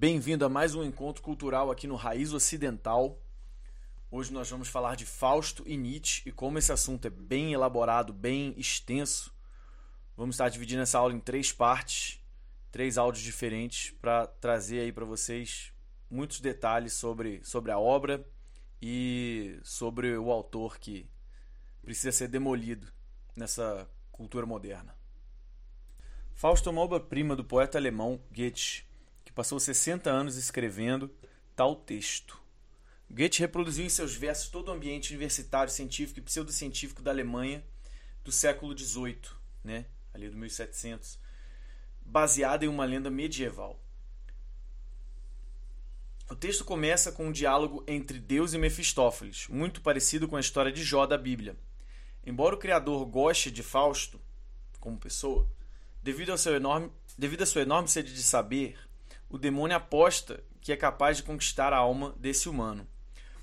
Bem-vindo a mais um encontro cultural aqui no Raiz Ocidental. Hoje nós vamos falar de Fausto e Nietzsche e como esse assunto é bem elaborado, bem extenso, vamos estar dividindo essa aula em três partes, três áudios diferentes para trazer aí para vocês muitos detalhes sobre, sobre a obra e sobre o autor que precisa ser demolido nessa cultura moderna. Fausto é uma obra-prima do poeta alemão Goethe, que passou 60 anos escrevendo tal texto. Goethe reproduziu em seus versos todo o ambiente universitário, científico e pseudocientífico da Alemanha do século XVIII, né? ali do 1700, baseado em uma lenda medieval. O texto começa com um diálogo entre Deus e Mefistófeles, muito parecido com a história de Jó da Bíblia. Embora o criador goste de Fausto como pessoa, devido, ao seu enorme, devido à sua enorme sede de saber, o demônio aposta que é capaz de conquistar a alma desse humano.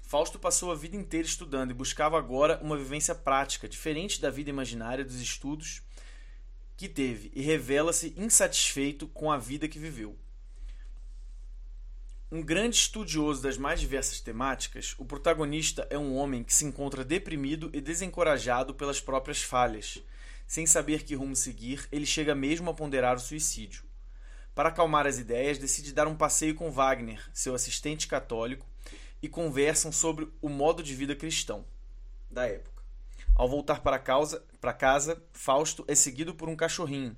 Fausto passou a vida inteira estudando e buscava agora uma vivência prática, diferente da vida imaginária dos estudos que teve, e revela-se insatisfeito com a vida que viveu. Um grande estudioso das mais diversas temáticas, o protagonista é um homem que se encontra deprimido e desencorajado pelas próprias falhas. Sem saber que rumo seguir, ele chega mesmo a ponderar o suicídio. Para acalmar as ideias, decide dar um passeio com Wagner, seu assistente católico, e conversam sobre o modo de vida cristão da época. Ao voltar para, causa, para casa, Fausto é seguido por um cachorrinho,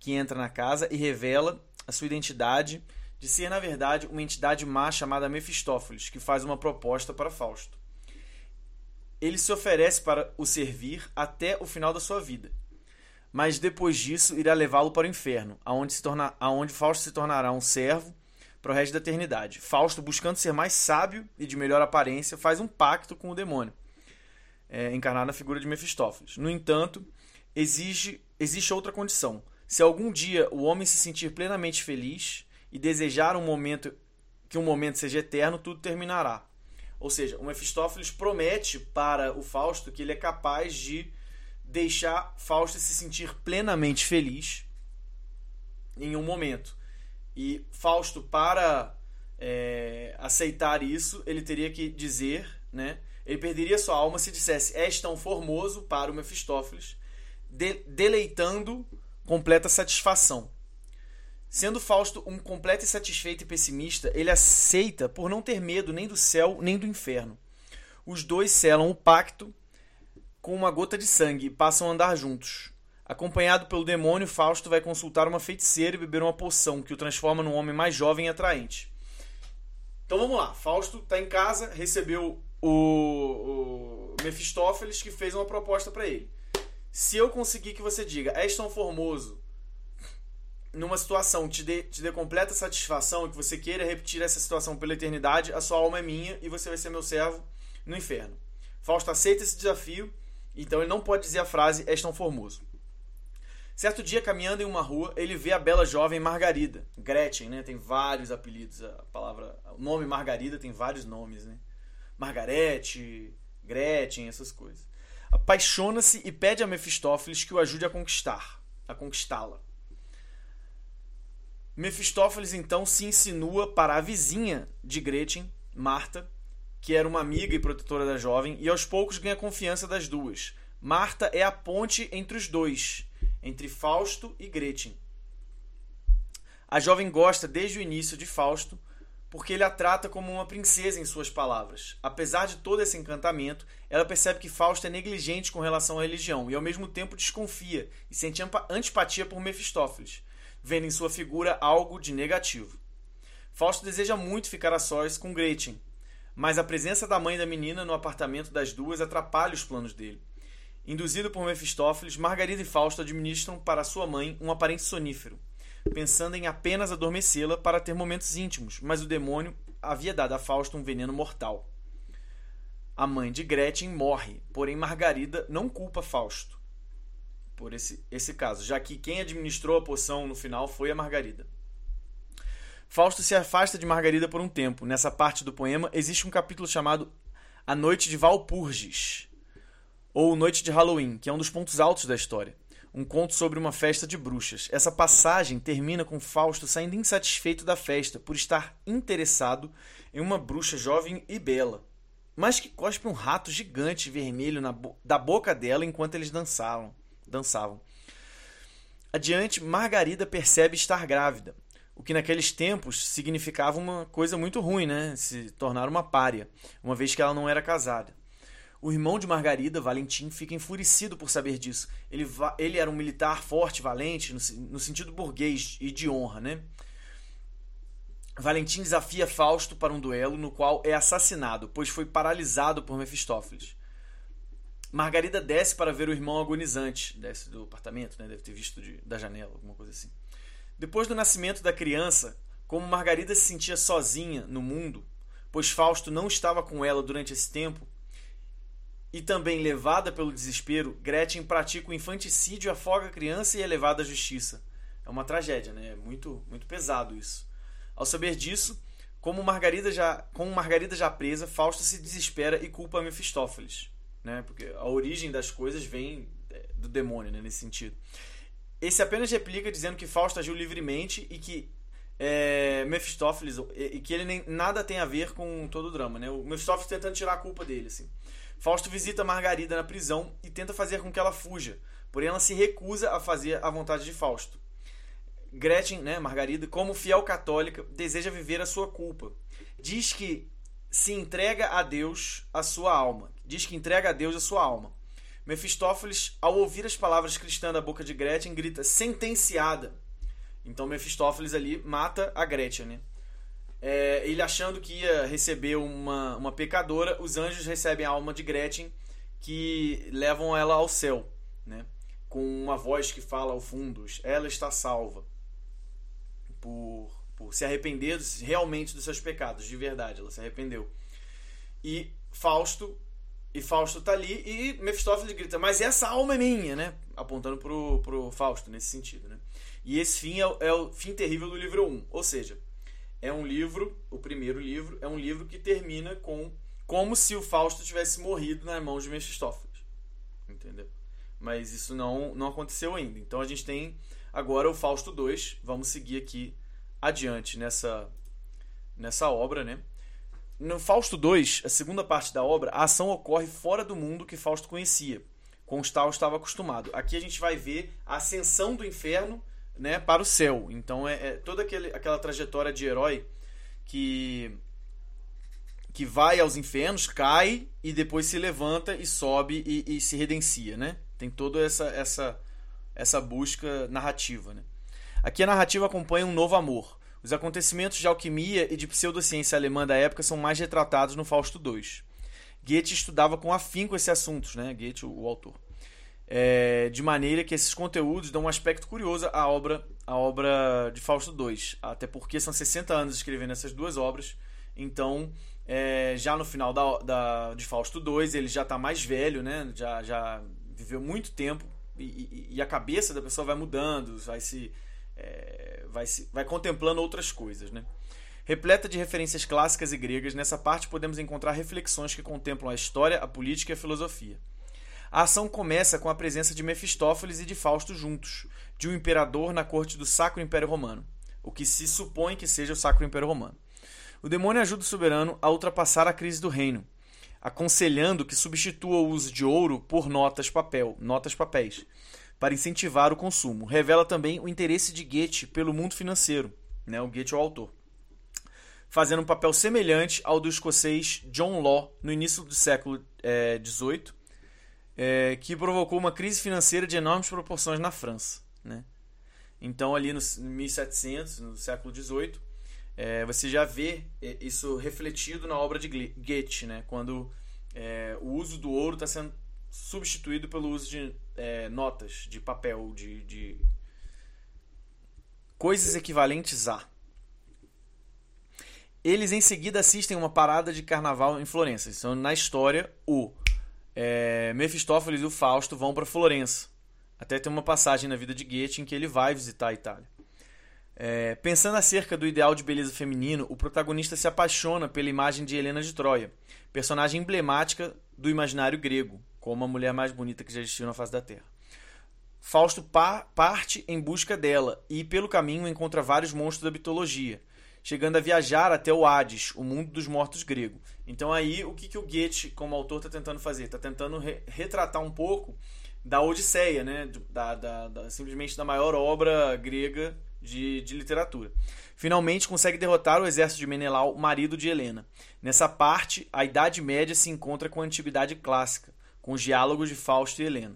que entra na casa e revela a sua identidade de ser, na verdade, uma entidade má chamada Mefistófeles, que faz uma proposta para Fausto. Ele se oferece para o servir até o final da sua vida, mas depois disso irá levá-lo para o inferno, aonde, se torna, aonde Fausto se tornará um servo para o resto da eternidade. Fausto, buscando ser mais sábio e de melhor aparência, faz um pacto com o demônio, é, encarnado na figura de Mefistófeles. No entanto, exige, existe outra condição. Se algum dia o homem se sentir plenamente feliz e desejar um momento que um momento seja eterno, tudo terminará. Ou seja, o Mefistófeles promete para o Fausto que ele é capaz de deixar Fausto se sentir plenamente feliz em um momento. E Fausto, para é, aceitar isso, ele teria que dizer, né? Ele perderia sua alma se dissesse: És tão formoso para o Mefistófeles, de, deleitando completa satisfação. Sendo Fausto um completo insatisfeito e pessimista, ele aceita por não ter medo nem do céu nem do inferno. Os dois selam o pacto com uma gota de sangue e passam a andar juntos. Acompanhado pelo demônio, Fausto vai consultar uma feiticeira e beber uma poção que o transforma num homem mais jovem e atraente. Então vamos lá. Fausto está em casa, recebeu o, o Mefistófeles que fez uma proposta para ele. Se eu conseguir que você diga, és tão formoso, numa situação te dê, te dê completa satisfação e que você queira repetir essa situação pela eternidade, a sua alma é minha e você vai ser meu servo no inferno. Fausto aceita esse desafio, então ele não pode dizer a frase és tão formoso. Certo dia, caminhando em uma rua, ele vê a bela jovem Margarida, Gretchen, né? Tem vários apelidos, a palavra, o nome Margarida tem vários nomes, né? Margarete, Gretchen, essas coisas. Apaixona-se e pede a Mefistófeles que o ajude a conquistar, a conquistá-la. Mefistófeles então se insinua para a vizinha de Gretchen, Marta, que era uma amiga e protetora da jovem, e aos poucos ganha confiança das duas. Marta é a ponte entre os dois entre Fausto e Gretchen. A jovem gosta desde o início de Fausto porque ele a trata como uma princesa em suas palavras. Apesar de todo esse encantamento, ela percebe que Fausto é negligente com relação à religião e ao mesmo tempo desconfia e sente antipatia por Mefistófeles, vendo em sua figura algo de negativo. Fausto deseja muito ficar a sós com Gretchen, mas a presença da mãe da menina no apartamento das duas atrapalha os planos dele. Induzido por Mefistófeles, Margarida e Fausto administram para sua mãe um aparente sonífero, pensando em apenas adormecê-la para ter momentos íntimos, mas o demônio havia dado a Fausto um veneno mortal. A mãe de Gretchen morre, porém Margarida não culpa Fausto por esse, esse caso, já que quem administrou a poção no final foi a Margarida. Fausto se afasta de Margarida por um tempo. Nessa parte do poema existe um capítulo chamado A Noite de Valpurgis, ou Noite de Halloween, que é um dos pontos altos da história. um conto sobre uma festa de bruxas. Essa passagem termina com Fausto saindo insatisfeito da festa por estar interessado em uma bruxa jovem e bela, mas que cospe um rato gigante vermelho bo da boca dela enquanto eles dançavam. dançavam. Adiante, Margarida percebe estar grávida, o que naqueles tempos significava uma coisa muito ruim, né? Se tornar uma pária, uma vez que ela não era casada. O irmão de Margarida, Valentim, fica enfurecido por saber disso. Ele, ele era um militar forte, valente, no, no sentido burguês e de honra, né? Valentim desafia Fausto para um duelo no qual é assassinado, pois foi paralisado por Mefistófeles. Margarida desce para ver o irmão agonizante, desce do apartamento, né? deve ter visto de, da janela, alguma coisa assim. Depois do nascimento da criança, como Margarida se sentia sozinha no mundo, pois Fausto não estava com ela durante esse tempo, e também levada pelo desespero, Gretchen pratica o infanticídio, afoga a criança e é levada à justiça. É uma tragédia, né? É muito, muito pesado isso. Ao saber disso, como Margarida já, como Margarida já presa, Fausto se desespera e culpa Mefistófeles, né? Porque a origem das coisas vem é, do demônio, né? Nesse sentido. Esse apenas replica dizendo que Fausto agiu livremente e que é, Mefistófeles e que ele nem nada tem a ver com todo o drama, né? O Mefistófeles tentando tirar a culpa dele, assim. Fausto visita Margarida na prisão e tenta fazer com que ela fuja, porém ela se recusa a fazer a vontade de Fausto. Gretchen, né, Margarida, como fiel católica, deseja viver a sua culpa. Diz que se entrega a Deus a sua alma. Diz que entrega a Deus a sua alma. Mefistófeles, ao ouvir as palavras cristãs da boca de Gretchen, grita sentenciada. Então Mefistófeles ali mata a Gretchen, né? É, ele achando que ia receber uma, uma pecadora, os anjos recebem a alma de Gretchen que levam ela ao céu, né? com uma voz que fala ao fundo: ela está salva por, por se arrepender realmente dos seus pecados, de verdade, ela se arrependeu. E Fausto e Fausto tá ali e Mefistófeles grita: "Mas essa alma é minha", né? Apontando pro, pro Fausto nesse sentido, né? E esse fim é, é o fim terrível do livro 1, ou seja, é um livro, o primeiro livro, é um livro que termina com como se o Fausto tivesse morrido nas mãos de Mefistófeles. Entendeu? Mas isso não, não aconteceu ainda. Então a gente tem agora o Fausto 2. Vamos seguir aqui adiante nessa, nessa obra, né? No Fausto 2, a segunda parte da obra, a ação ocorre fora do mundo que Fausto conhecia, com o qual estava acostumado. Aqui a gente vai ver a ascensão do inferno né, para o céu. Então é, é toda aquele, aquela trajetória de herói que que vai aos infernos, cai e depois se levanta e sobe e, e se redencia, né? Tem toda essa essa essa busca narrativa, né? Aqui a narrativa acompanha um novo amor. Os acontecimentos de alquimia e de pseudociência alemã da época são mais retratados no Fausto II. Goethe estudava com afinco esses assuntos, né? Goethe, o, o autor é, de maneira que esses conteúdos dão um aspecto curioso à obra, à obra de Fausto II, até porque são 60 anos escrevendo essas duas obras, então é, já no final da, da, de Fausto II ele já está mais velho, né? já, já viveu muito tempo e, e, e, a cabeça da pessoa vai mudando, vai se, é, vai, se vai contemplando outras coisas. Né? Repleta de referências clássicas e gregas, nessa parte podemos encontrar reflexões que contemplam a história, a política e a filosofia. A ação começa com a presença de Mefistófeles e de Fausto juntos, de um imperador na corte do Sacro Império Romano, o que se supõe que seja o Sacro Império Romano. O demônio ajuda o soberano a ultrapassar a crise do reino, aconselhando que substitua o uso de ouro por notas papel, notas papéis, para incentivar o consumo. Revela também o interesse de Goethe pelo mundo financeiro, né, o Goethe é o autor, fazendo um papel semelhante ao do escocês John Law no início do século XVIII, eh, é, que provocou uma crise financeira de enormes proporções na França. Né? Então, ali no 1700, no século XVIII, é, você já vê é, isso refletido na obra de Goethe, né? quando é, o uso do ouro está sendo substituído pelo uso de é, notas, de papel, de, de coisas equivalentes a. Eles em seguida assistem uma parada de carnaval em Florença. Então, na história, o é, Mefistófeles e o Fausto vão para Florença. Até tem uma passagem na vida de Goethe em que ele vai visitar a Itália. É, pensando acerca do ideal de beleza feminino, o protagonista se apaixona pela imagem de Helena de Troia, personagem emblemática do imaginário grego, como a mulher mais bonita que já existiu na face da Terra. Fausto pa parte em busca dela e, pelo caminho, encontra vários monstros da mitologia, chegando a viajar até o Hades, o mundo dos mortos grego. Então, aí, o que, que o Goethe, como autor, está tentando fazer? Está tentando re retratar um pouco da Odisseia, né? Da, da, da, simplesmente da maior obra grega de, de literatura. Finalmente consegue derrotar o exército de Menelau, marido de Helena. Nessa parte, a Idade Média se encontra com a Antiguidade Clássica, com os diálogos de Fausto e Helena.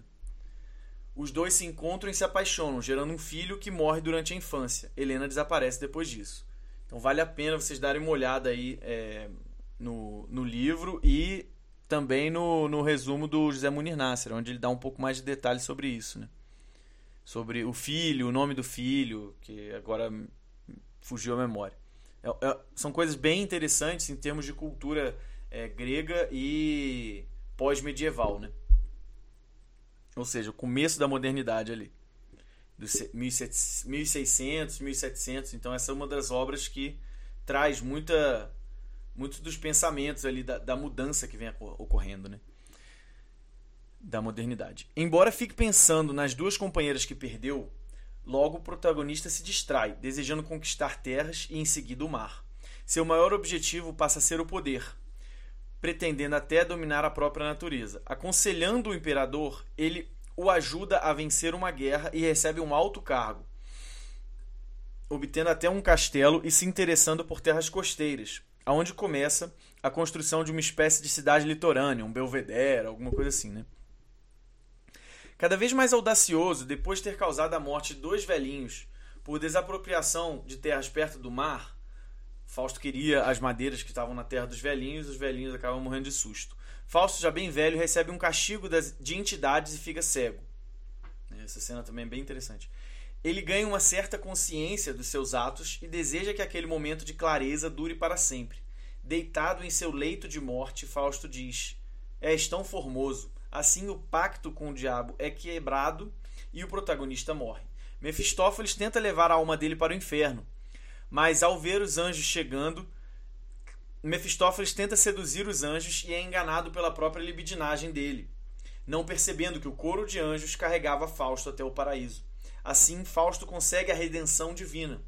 Os dois se encontram e se apaixonam, gerando um filho que morre durante a infância. Helena desaparece depois disso. Então vale a pena vocês darem uma olhada aí é, no, no livro e também no, no resumo do José Munir Nasser, onde ele dá um pouco mais de detalhes sobre isso. Né? Sobre o filho, o nome do filho, que agora fugiu a memória. É, é, são coisas bem interessantes em termos de cultura é, grega e pós-medieval. Né? Ou seja, o começo da modernidade ali. Dos 1600, 1700. Então, essa é uma das obras que traz muita, muitos dos pensamentos ali da, da mudança que vem ocorrendo, né? Da modernidade. Embora fique pensando nas duas companheiras que perdeu, logo o protagonista se distrai, desejando conquistar terras e em seguida o mar. Seu maior objetivo passa a ser o poder, pretendendo até dominar a própria natureza. Aconselhando o imperador, ele o ajuda a vencer uma guerra e recebe um alto cargo, obtendo até um castelo e se interessando por terras costeiras, aonde começa a construção de uma espécie de cidade litorânea, um belvedere, alguma coisa assim, né? Cada vez mais audacioso, depois de ter causado a morte de dois velhinhos por desapropriação de terras perto do mar, Fausto queria as madeiras que estavam na terra dos velhinhos, os velhinhos acabam morrendo de susto. Fausto, já bem velho, recebe um castigo de entidades e fica cego. Essa cena também é bem interessante. Ele ganha uma certa consciência dos seus atos e deseja que aquele momento de clareza dure para sempre. Deitado em seu leito de morte, Fausto diz: És tão formoso. Assim, o pacto com o diabo é quebrado e o protagonista morre. Mefistófeles tenta levar a alma dele para o inferno, mas ao ver os anjos chegando, Mefistófeles tenta seduzir os anjos e é enganado pela própria libidinagem dele, não percebendo que o coro de anjos carregava Fausto até o paraíso. Assim, Fausto consegue a redenção divina.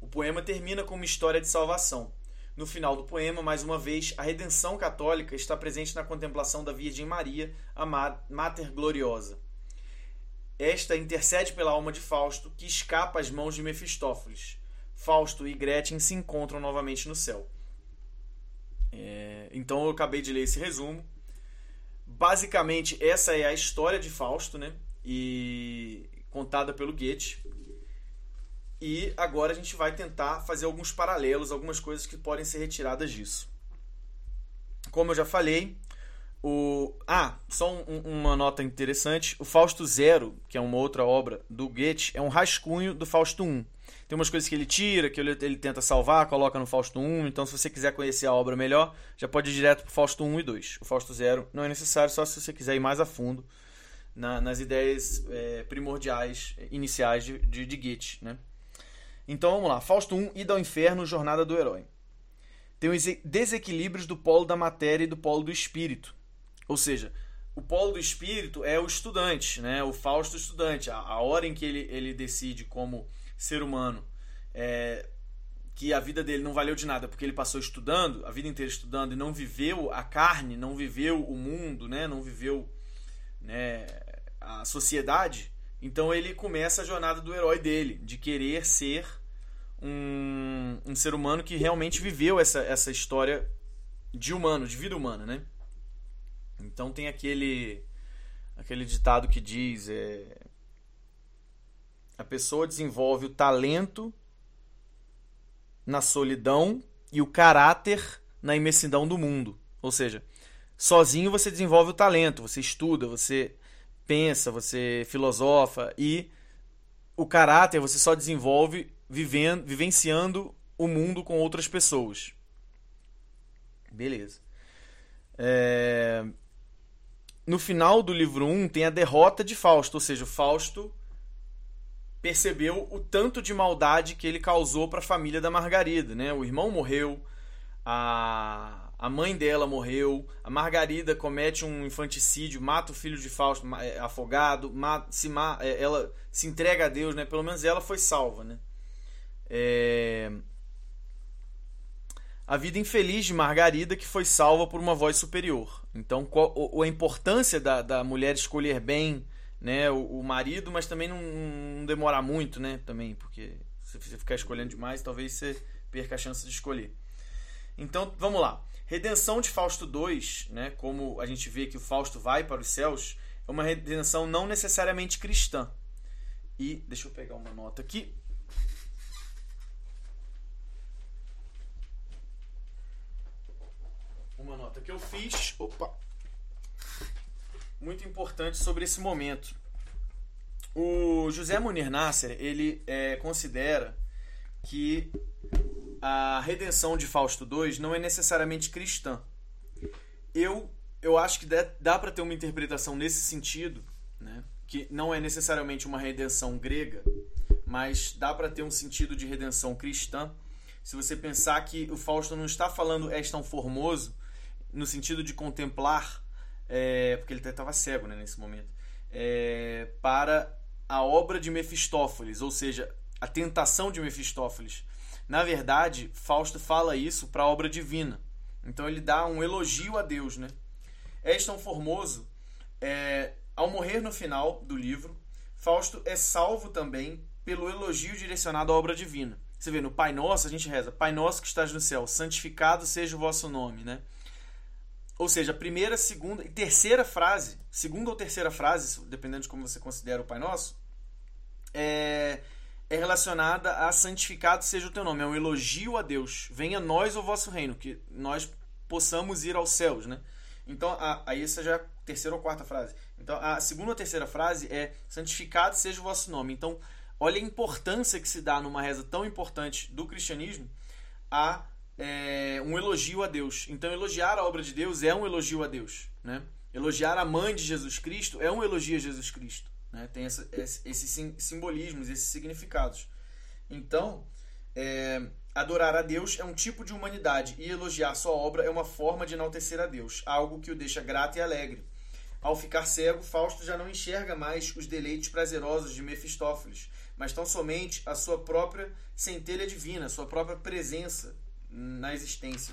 O poema termina com uma história de salvação. No final do poema, mais uma vez, a redenção católica está presente na contemplação da Virgem Maria, a Mater Gloriosa. Esta intercede pela alma de Fausto, que escapa às mãos de Mefistófeles. Fausto e Gretchen se encontram novamente no céu. É, então eu acabei de ler esse resumo. Basicamente, essa é a história de Fausto, né? E contada pelo Goethe. E agora a gente vai tentar fazer alguns paralelos, algumas coisas que podem ser retiradas disso. Como eu já falei, o ah, só um, uma nota interessante, o Fausto Zero, que é uma outra obra do Goethe, é um rascunho do Fausto 1. Tem umas coisas que ele tira, que ele, ele tenta salvar, coloca no Fausto 1. Então, se você quiser conhecer a obra melhor, já pode ir direto para o Fausto 1 e 2. O Fausto 0 não é necessário, só se você quiser ir mais a fundo na, nas ideias é, primordiais, iniciais de, de, de Goethe. Né? Então, vamos lá. Fausto 1, Ida ao Inferno, Jornada do Herói. Tem os desequilíbrios do polo da matéria e do polo do espírito. Ou seja, o polo do espírito é o estudante, né? o Fausto estudante. A, a hora em que ele, ele decide como ser humano é, que a vida dele não valeu de nada porque ele passou estudando, a vida inteira estudando e não viveu a carne, não viveu o mundo, né? não viveu né, a sociedade, então ele começa a jornada do herói dele, de querer ser um, um ser humano que realmente viveu essa, essa história de humano, de vida humana, né? Então tem aquele aquele ditado que diz é, a pessoa desenvolve o talento na solidão e o caráter na imensidão do mundo. Ou seja, sozinho você desenvolve o talento, você estuda, você pensa, você filosofa e o caráter você só desenvolve vivendo, vivenciando o mundo com outras pessoas. Beleza. É... No final do livro 1 tem a derrota de Fausto, ou seja, Fausto percebeu o tanto de maldade que ele causou para a família da Margarida, né? O irmão morreu, a, a mãe dela morreu, a Margarida comete um infanticídio, mata o filho de Fausto é, afogado, mata, se, é, ela se entrega a Deus, né? Pelo menos ela foi salva, né? É... A vida infeliz de Margarida que foi salva por uma voz superior. Então, qual, a importância da, da mulher escolher bem né, o, o marido, mas também não, não demora muito, né? Também, porque se você ficar escolhendo demais, talvez você perca a chance de escolher. Então, vamos lá. Redenção de Fausto II, né, como a gente vê que o Fausto vai para os céus, é uma redenção não necessariamente cristã. E deixa eu pegar uma nota aqui. Uma nota que eu fiz. Opa! Muito importante sobre esse momento. O José Munir Nasser, ele é, considera que a redenção de Fausto II não é necessariamente cristã. Eu, eu acho que dá, dá para ter uma interpretação nesse sentido, né? que não é necessariamente uma redenção grega, mas dá para ter um sentido de redenção cristã. Se você pensar que o Fausto não está falando és tão formoso, no sentido de contemplar, é, porque ele estava cego né, nesse momento, é, para a obra de Mefistófeles, ou seja, a tentação de Mefistófeles. Na verdade, Fausto fala isso para a obra divina. Então ele dá um elogio a Deus, né? És tão formoso. É, ao morrer no final do livro, Fausto é salvo também pelo elogio direcionado à obra divina. Você vê, no Pai Nosso a gente reza, Pai Nosso que estás no céu, santificado seja o vosso nome, né? Ou seja, a primeira, segunda e terceira frase, segunda ou terceira frase, dependendo de como você considera o Pai Nosso, é, é relacionada a santificado seja o teu nome, é um elogio a Deus. Venha nós o vosso reino, que nós possamos ir aos céus, né? Então, aí essa já é a terceira ou quarta frase. Então, a segunda ou terceira frase é santificado seja o vosso nome. Então, olha a importância que se dá numa reza tão importante do cristianismo a é, um elogio a Deus. Então, elogiar a obra de Deus é um elogio a Deus, né? Elogiar a mãe de Jesus Cristo é um elogio a Jesus Cristo. Né? Tem essa, esses simbolismos, esses significados. Então, é, adorar a Deus é um tipo de humanidade e elogiar sua obra é uma forma de enaltecer a Deus, algo que o deixa grato e alegre. Ao ficar cego, Fausto já não enxerga mais os deleites prazerosos de Mefistófeles, mas tão somente a sua própria centelha divina, sua própria presença na existência.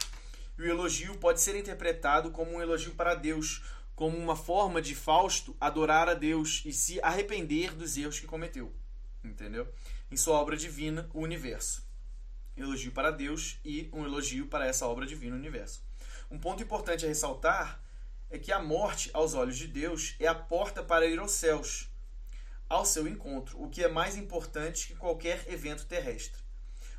E o elogio pode ser interpretado como um elogio para Deus, como uma forma de Fausto adorar a Deus e se arrepender dos erros que cometeu. Entendeu? Em sua obra divina, o universo. Elogio para Deus e um elogio para essa obra divina, o universo. Um ponto importante a ressaltar é que a morte, aos olhos de Deus, é a porta para ir aos céus, ao seu encontro, o que é mais importante que qualquer evento terrestre.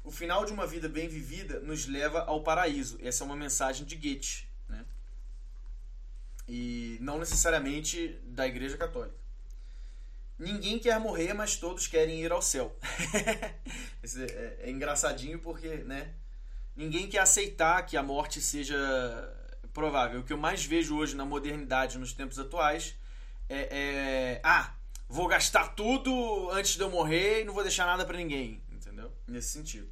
O final de uma vida bem vivida nos leva ao paraíso. Essa é uma mensagem de Goethe. Né? e não necessariamente da Igreja Católica. Ninguém quer morrer, mas todos querem ir ao céu. é, é, engraçadinho porque, né? Ninguém quer aceitar que a morte seja provável. O que eu mais vejo hoje na modernidade, nos tempos atuais, é, é ah, vou gastar tudo antes de eu morrer e não vou deixar nada para ninguém? Nesse sentido.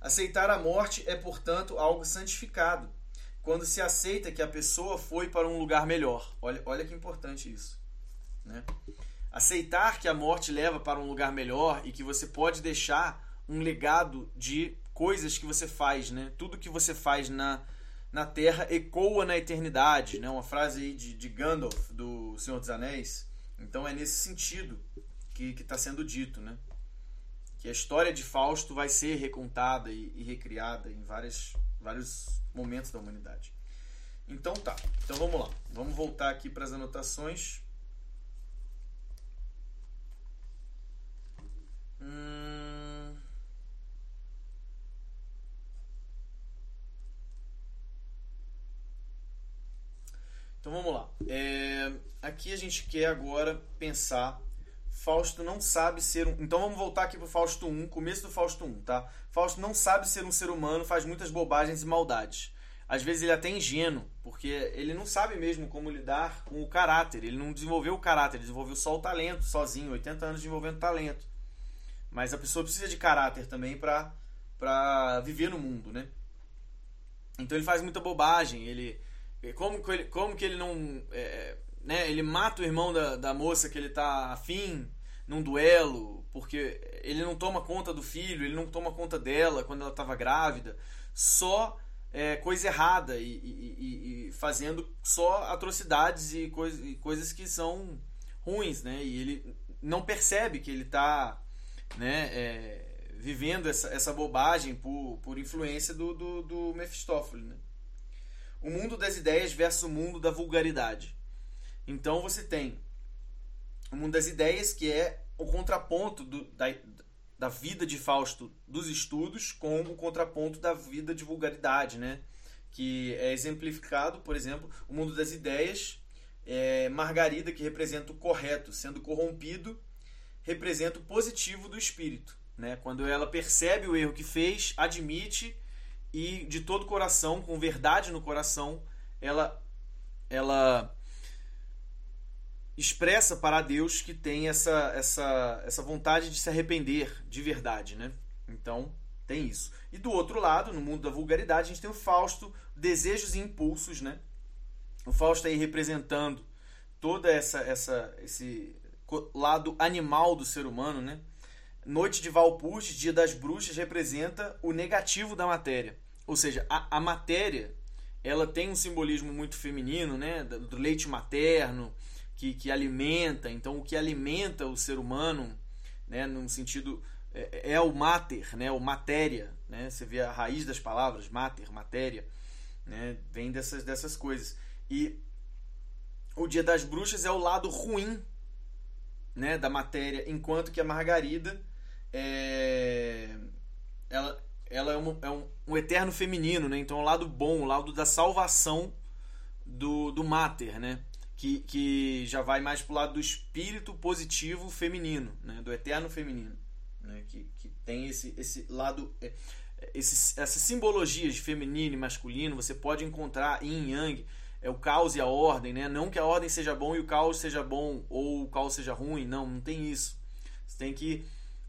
Aceitar a morte é, portanto, algo santificado quando se aceita que a pessoa foi para um lugar melhor. Olha, olha que importante isso. Né? Aceitar que a morte leva para um lugar melhor e que você pode deixar um legado de coisas que você faz. Né? Tudo que você faz na, na Terra ecoa na eternidade. Né? Uma frase aí de, de Gandalf, do Senhor dos Anéis. Então é nesse sentido que está sendo dito. Né? Que a história de Fausto vai ser recontada e, e recriada em várias, vários momentos da humanidade. Então tá, então vamos lá. Vamos voltar aqui para as anotações. Hum... Então vamos lá. É... Aqui a gente quer agora pensar Fausto não sabe ser um. Então vamos voltar aqui pro Fausto 1, começo do Fausto 1, tá? Fausto não sabe ser um ser humano, faz muitas bobagens e maldades. Às vezes ele é até ingênuo, porque ele não sabe mesmo como lidar com o caráter. Ele não desenvolveu o caráter, ele desenvolveu só o talento sozinho, 80 anos desenvolvendo talento. Mas a pessoa precisa de caráter também para viver no mundo, né? Então ele faz muita bobagem. Ele como que ele, como que ele não é, né? Ele mata o irmão da, da moça que ele tá afim num duelo, porque ele não toma conta do filho, ele não toma conta dela quando ela estava grávida, só é, coisa errada e, e, e, fazendo só atrocidades e, coisa, e, coisas que são ruins, né? E ele não percebe que ele está né, é, vivendo essa, essa bobagem por, por influência do, do, do Mephistófeles, né? O mundo das ideias versus o mundo da vulgaridade. Então você tem o mundo das ideias, que é o contraponto do, da, da vida de Fausto dos estudos com o contraponto da vida de vulgaridade, né? Que é exemplificado, por exemplo, o mundo das ideias, é Margarida, que representa o correto, sendo corrompido, representa o positivo do espírito. Né? Quando ela percebe o erro que fez, admite e de todo coração, com verdade no coração, ela, ela expressa para Deus que tem essa, essa, essa vontade de se arrepender de verdade, né? Então, tem isso. E do outro lado, no mundo da vulgaridade, a gente tem o Fausto, desejos e impulsos, né? O Fausto aí representando toda essa, essa esse lado animal do ser humano, né? Noite de Valpurgis, Dia das Bruxas, representa o negativo da matéria. Ou seja, a, a matéria, ela tem um simbolismo muito feminino, né? Do leite materno, que, que alimenta. Então, o que alimenta o ser humano, né, num sentido é, é, o mater, né, o matéria, né? Você vê a raiz das palavras, mater, matéria, né? Vem dessas dessas coisas. E o Dia das Bruxas é o lado ruim, né, da matéria, enquanto que a Margarida é ela ela é, um, é um, um eterno feminino, né? Então, é o lado bom, o lado da salvação do, do mater, né? Que, que já vai mais pro lado do espírito positivo feminino, né? do eterno feminino, né? que, que tem esse, esse lado, é, esse, essas simbologias de feminino e masculino você pode encontrar em Yang, é o caos e a ordem, né? não que a ordem seja bom e o caos seja bom ou o caos seja ruim, não, não tem isso. Você tem que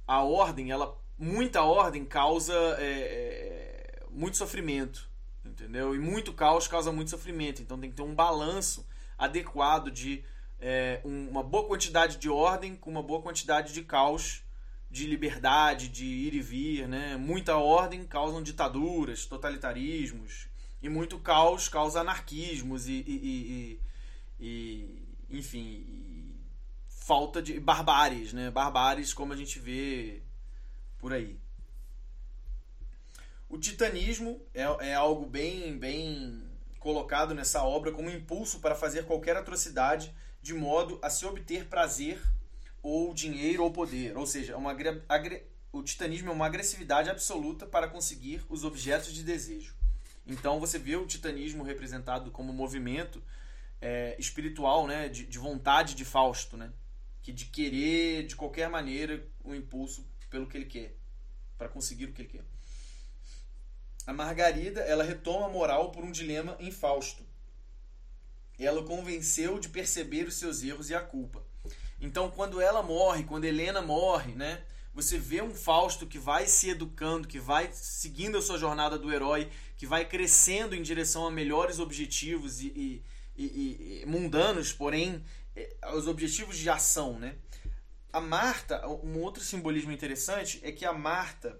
a ordem, ela muita ordem causa é, é, muito sofrimento, entendeu? E muito caos causa muito sofrimento. Então tem que ter um balanço adequado de é, uma boa quantidade de ordem com uma boa quantidade de caos, de liberdade, de ir e vir. Né? Muita ordem causa ditaduras, totalitarismos, e muito caos causa anarquismos e, e, e, e enfim, falta de barbáries, né? Barbáries como a gente vê por aí. O titanismo é, é algo bem, bem colocado nessa obra como impulso para fazer qualquer atrocidade de modo a se obter prazer ou dinheiro ou poder. Ou seja, uma o titanismo é uma agressividade absoluta para conseguir os objetos de desejo. Então você vê o titanismo representado como movimento é, espiritual, né, de, de, vontade de Fausto, né, que de querer de qualquer maneira o um impulso pelo que ele quer, para conseguir o que ele quer. A Margarida, ela retoma a moral por um dilema em Fausto. Ela o convenceu de perceber os seus erros e a culpa. Então, quando ela morre, quando Helena morre, né? Você vê um Fausto que vai se educando, que vai seguindo a sua jornada do herói, que vai crescendo em direção a melhores objetivos e, e, e, e mundanos, porém, é, os objetivos de ação, né? A Marta, um outro simbolismo interessante é que a Marta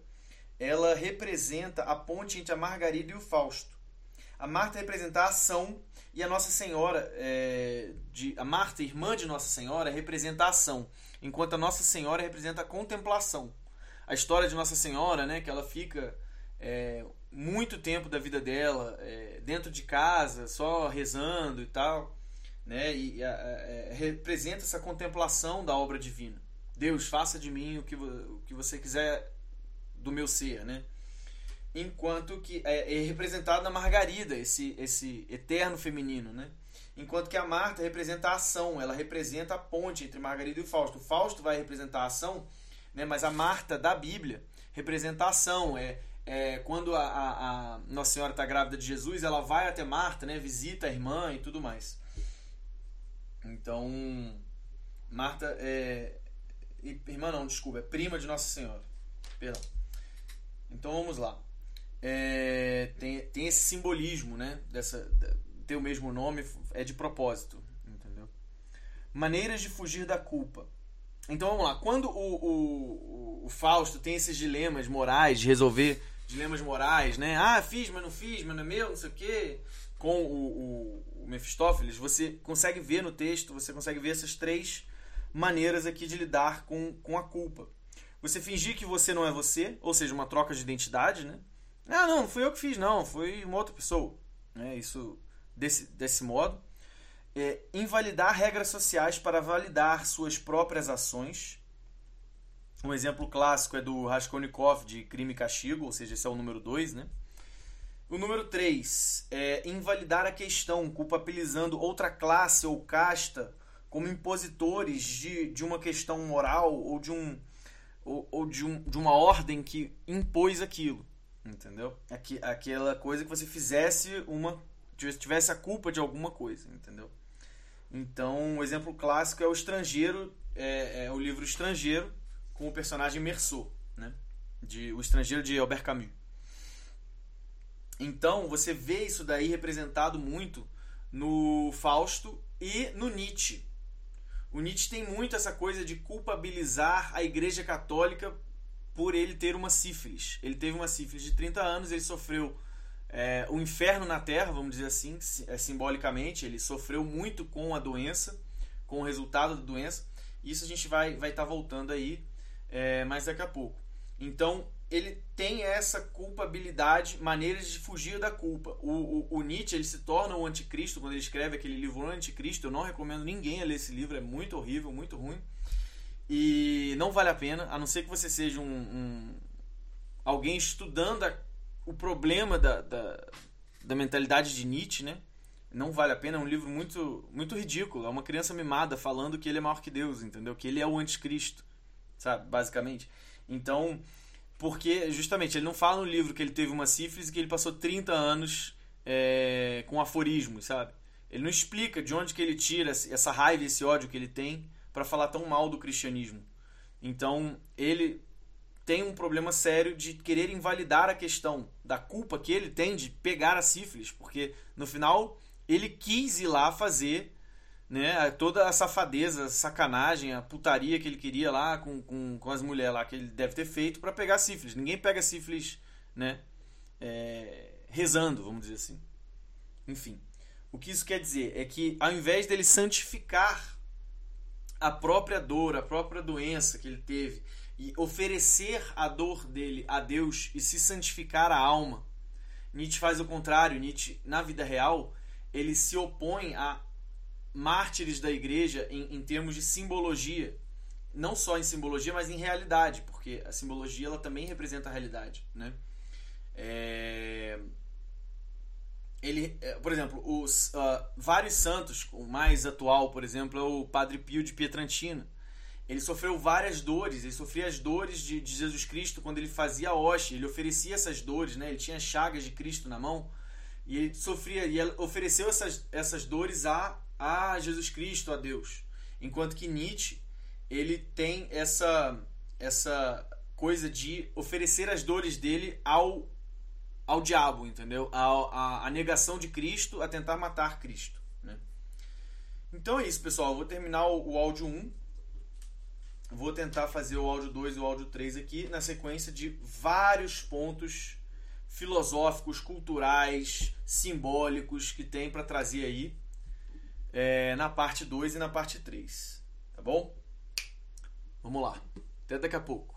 ela representa a ponte entre a Margarida e o Fausto. A Marta representa a ação e a Nossa Senhora, é, de, a Marta, irmã de Nossa Senhora, representa a ação, enquanto a Nossa Senhora representa a contemplação. A história de Nossa Senhora, né, que ela fica é, muito tempo da vida dela é, dentro de casa, só rezando e tal, né, e a, a, representa essa contemplação da obra divina. Deus, faça de mim o que, o que você quiser do meu ser, né? Enquanto que é, é representado na Margarida, esse, esse eterno feminino, né? Enquanto que a Marta representa a ação, ela representa a ponte entre Margarida e o Fausto. O Fausto vai representar a ação, né? mas a Marta da Bíblia representa a ação. É, é, quando a, a, a Nossa Senhora está grávida de Jesus, ela vai até Marta, né? visita a irmã e tudo mais. Então, Marta é. Irmã não, desculpa, é prima de Nossa Senhora. Perdão. Então vamos lá. é, tem, tem esse simbolismo, né? Dessa, ter o mesmo nome é de propósito, entendeu? Maneiras de fugir da culpa. Então vamos lá. Quando o, o, o Fausto tem esses dilemas morais, de resolver dilemas morais, né? Ah, fiz, mas não fiz, mas não é meu, não sei o quê. Com o, o, o Mefistófeles, você consegue ver no texto, você consegue ver essas três maneiras aqui de lidar com, com a culpa. Você fingir que você não é você, ou seja, uma troca de identidade, né? Ah, não, não fui eu que fiz, não, foi uma outra pessoa. É isso desse, desse modo. É, invalidar regras sociais para validar suas próprias ações. Um exemplo clássico é do Raskolnikov de Crime e Castigo, ou seja, esse é o número 2, né? O número 3 é invalidar a questão, culpabilizando outra classe ou casta como impositores de, de uma questão moral ou de um ou, ou de, um, de uma ordem que impôs aquilo. Entendeu? Aqui, aquela coisa que você fizesse uma. tivesse a culpa de alguma coisa, entendeu? Então, um exemplo clássico é o Estrangeiro, é, é o livro Estrangeiro, com o personagem Merceau, né? De, o Estrangeiro de Albert Camus. Então, você vê isso daí representado muito no Fausto e no Nietzsche. O Nietzsche tem muito essa coisa de culpabilizar a Igreja Católica por ele ter uma sífilis. Ele teve uma sífilis de 30 anos, ele sofreu é, o inferno na Terra, vamos dizer assim, é, simbolicamente. Ele sofreu muito com a doença, com o resultado da doença. Isso a gente vai vai estar tá voltando aí é, mais daqui a pouco. Então, ele tem essa culpabilidade, maneiras de fugir da culpa. O, o, o, Nietzsche ele se torna o anticristo quando ele escreve aquele livro Anticristo. Eu não recomendo ninguém a ler esse livro, é muito horrível, muito ruim. E não vale a pena, a não ser que você seja um, um alguém estudando a, o problema da, da, da, mentalidade de Nietzsche, né? Não vale a pena, é um livro muito, muito ridículo. É uma criança mimada falando que ele é maior que Deus, entendeu? Que ele é o anticristo, sabe? Basicamente. Então, porque justamente ele não fala no livro que ele teve uma sífilis e que ele passou 30 anos é, com aforismos, sabe? Ele não explica de onde que ele tira essa raiva, esse ódio que ele tem para falar tão mal do cristianismo. Então, ele tem um problema sério de querer invalidar a questão da culpa que ele tem de pegar a sífilis, porque no final ele quis ir lá fazer né, toda a safadeza, a sacanagem, a putaria que ele queria lá com, com, com as mulheres lá que ele deve ter feito para pegar sífilis. Ninguém pega sífilis, né, é, rezando, vamos dizer assim. Enfim, o que isso quer dizer é que ao invés dele santificar a própria dor, a própria doença que ele teve e oferecer a dor dele a Deus e se santificar a alma. Nietzsche faz o contrário. Nietzsche, na vida real, ele se opõe a mártires da igreja em, em termos de simbologia. Não só em simbologia, mas em realidade, porque a simbologia ela também representa a realidade. Né? É ele, é, por exemplo, os uh, vários santos, o mais atual, por exemplo, é o Padre Pio de Pietrantina. Ele sofreu várias dores, ele sofria as dores de, de Jesus Cristo quando ele fazia a hoste, ele oferecia essas dores, né? ele tinha chagas de Cristo na mão, e ele sofria, e ofereceu essas, essas dores a, a Jesus Cristo, a Deus. Enquanto que Nietzsche, ele tem essa, essa coisa de oferecer as dores dele ao ao diabo, entendeu? A, a, a, negação de Cristo, a tentar matar Cristo. Né? Então é isso, pessoal. Eu vou terminar o, o áudio 1. Vou tentar fazer o áudio 2 e o áudio 3 aqui na sequência de vários pontos filosóficos, culturais, simbólicos que tem para trazer aí é, na parte 2 e na parte 3. Tá bom? Vamos lá. Até daqui a pouco.